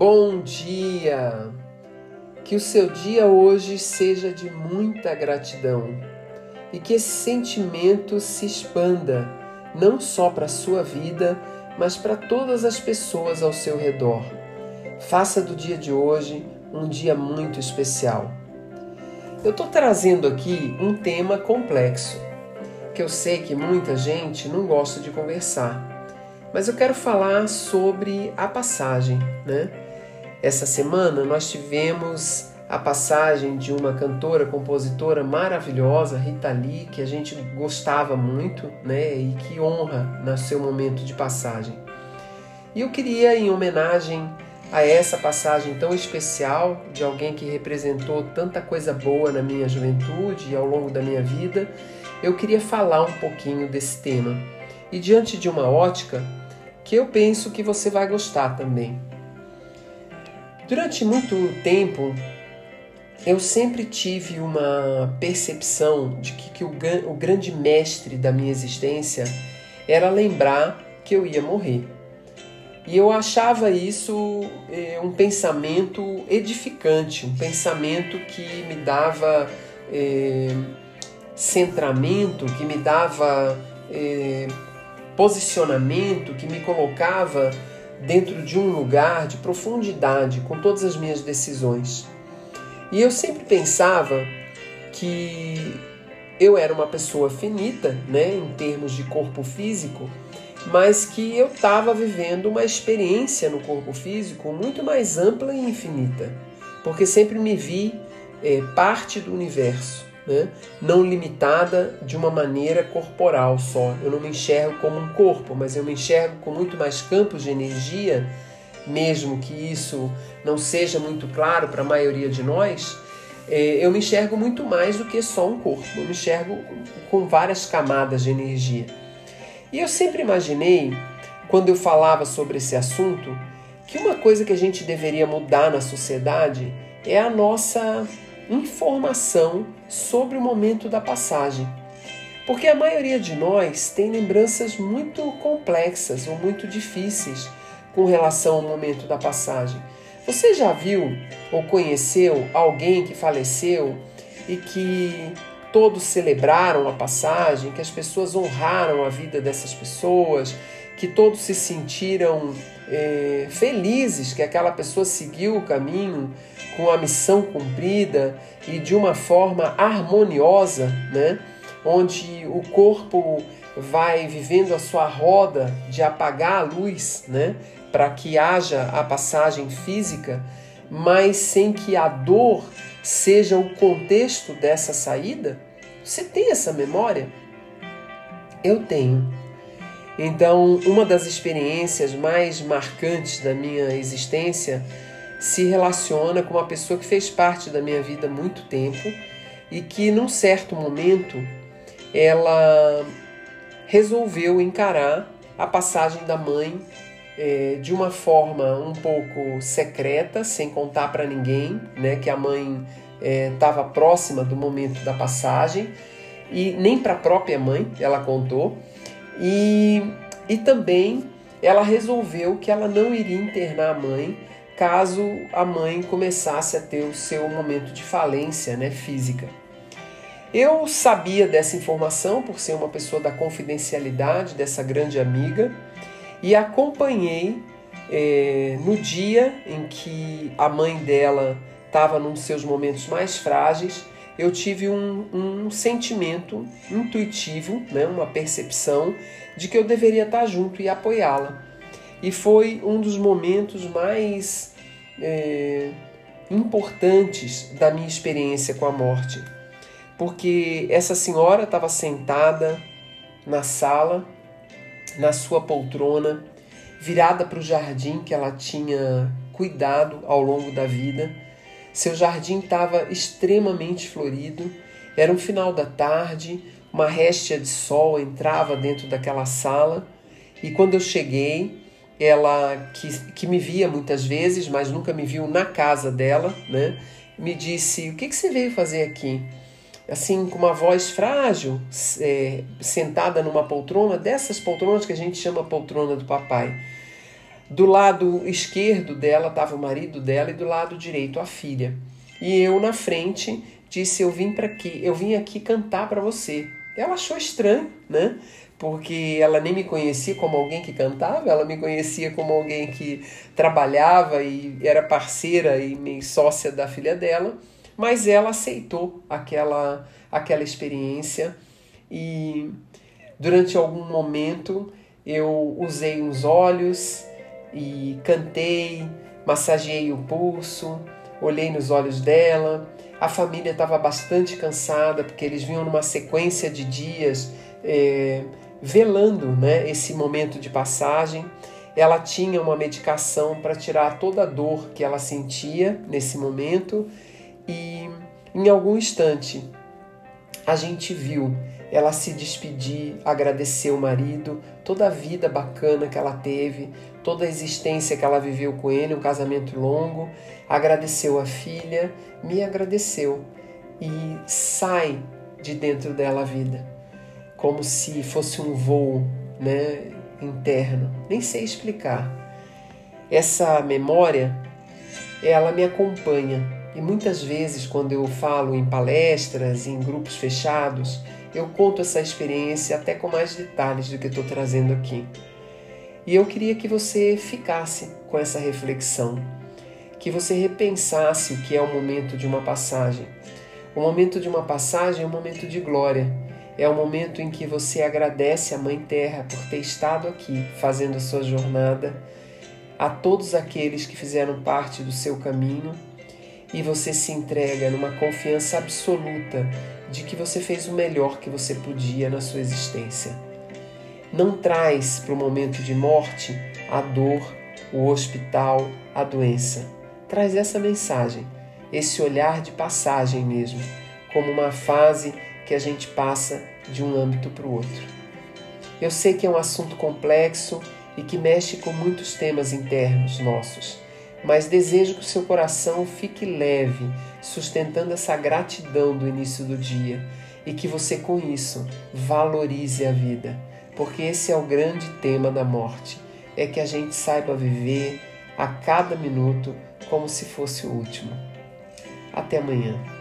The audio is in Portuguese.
Bom dia! Que o seu dia hoje seja de muita gratidão e que esse sentimento se expanda não só para a sua vida, mas para todas as pessoas ao seu redor. Faça do dia de hoje um dia muito especial. Eu estou trazendo aqui um tema complexo, que eu sei que muita gente não gosta de conversar, mas eu quero falar sobre a passagem, né? Essa semana nós tivemos a passagem de uma cantora, compositora maravilhosa, Rita Lee, que a gente gostava muito, né, e que honra no seu momento de passagem. E eu queria, em homenagem a essa passagem tão especial de alguém que representou tanta coisa boa na minha juventude e ao longo da minha vida, eu queria falar um pouquinho desse tema. E diante de uma ótica que eu penso que você vai gostar também. Durante muito tempo, eu sempre tive uma percepção de que, que o, o grande mestre da minha existência era lembrar que eu ia morrer. E eu achava isso eh, um pensamento edificante, um pensamento que me dava eh, centramento, que me dava eh, posicionamento, que me colocava dentro de um lugar de profundidade com todas as minhas decisões. E eu sempre pensava que eu era uma pessoa finita, né, em termos de corpo físico, mas que eu estava vivendo uma experiência no corpo físico muito mais ampla e infinita, porque sempre me vi é, parte do universo né? não limitada de uma maneira corporal só. Eu não me enxergo como um corpo, mas eu me enxergo com muito mais campos de energia, mesmo que isso não seja muito claro para a maioria de nós. É, eu me enxergo muito mais do que só um corpo, eu me enxergo com várias camadas de energia. E eu sempre imaginei, quando eu falava sobre esse assunto, que uma coisa que a gente deveria mudar na sociedade é a nossa informação sobre o momento da passagem. Porque a maioria de nós tem lembranças muito complexas ou muito difíceis com relação ao momento da passagem. Você já viu ou conheceu alguém que faleceu e que todos celebraram a passagem, que as pessoas honraram a vida dessas pessoas, que todos se sentiram é, felizes que aquela pessoa seguiu o caminho com a missão cumprida e de uma forma harmoniosa, né? onde o corpo vai vivendo a sua roda de apagar a luz, né? para que haja a passagem física, mas sem que a dor seja o contexto dessa saída? Você tem essa memória? Eu tenho. Então, uma das experiências mais marcantes da minha existência se relaciona com uma pessoa que fez parte da minha vida há muito tempo e que, num certo momento, ela resolveu encarar a passagem da mãe é, de uma forma um pouco secreta, sem contar para ninguém, né, que a mãe estava é, próxima do momento da passagem e nem para a própria mãe ela contou. E, e também ela resolveu que ela não iria internar a mãe caso a mãe começasse a ter o seu momento de falência né, física. Eu sabia dessa informação por ser uma pessoa da confidencialidade dessa grande amiga e acompanhei é, no dia em que a mãe dela estava num dos seus momentos mais frágeis eu tive um, um sentimento intuitivo, né, uma percepção de que eu deveria estar junto e apoiá-la. E foi um dos momentos mais é, importantes da minha experiência com a morte, porque essa senhora estava sentada na sala, na sua poltrona, virada para o jardim que ela tinha cuidado ao longo da vida seu jardim estava extremamente florido. Era um final da tarde, uma réstia de sol entrava dentro daquela sala. E quando eu cheguei, ela que, que me via muitas vezes, mas nunca me viu na casa dela, né? Me disse: O que, que você veio fazer aqui? Assim, com uma voz frágil, é, sentada numa poltrona, dessas poltronas que a gente chama poltrona do papai. Do lado esquerdo dela estava o marido dela e do lado direito a filha. E eu na frente disse: "Eu vim para aqui, eu vim aqui cantar para você". Ela achou estranho, né? Porque ela nem me conhecia como alguém que cantava, ela me conhecia como alguém que trabalhava e era parceira e meio sócia da filha dela, mas ela aceitou aquela aquela experiência e durante algum momento eu usei uns olhos e cantei, massageei o pulso, olhei nos olhos dela. A família estava bastante cansada porque eles vinham numa sequência de dias é, velando né, esse momento de passagem. Ela tinha uma medicação para tirar toda a dor que ela sentia nesse momento e em algum instante a gente viu ela se despedir, agradecer o marido, toda a vida bacana que ela teve, toda a existência que ela viveu com ele, um casamento longo, agradeceu a filha, me agradeceu e sai de dentro dela a vida, como se fosse um voo, né, interno. Nem sei explicar. Essa memória, ela me acompanha e muitas vezes quando eu falo em palestras, em grupos fechados, eu conto essa experiência até com mais detalhes do que estou trazendo aqui. E eu queria que você ficasse com essa reflexão, que você repensasse o que é o momento de uma passagem. O momento de uma passagem é um momento de glória, é o momento em que você agradece a Mãe Terra por ter estado aqui fazendo a sua jornada, a todos aqueles que fizeram parte do seu caminho e você se entrega numa confiança absoluta de que você fez o melhor que você podia na sua existência. Não traz para o momento de morte a dor, o hospital, a doença. Traz essa mensagem, esse olhar de passagem mesmo, como uma fase que a gente passa de um âmbito para o outro. Eu sei que é um assunto complexo e que mexe com muitos temas internos nossos mas desejo que o seu coração fique leve, sustentando essa gratidão do início do dia e que você com isso valorize a vida, porque esse é o grande tema da morte, é que a gente saiba viver a cada minuto como se fosse o último. Até amanhã.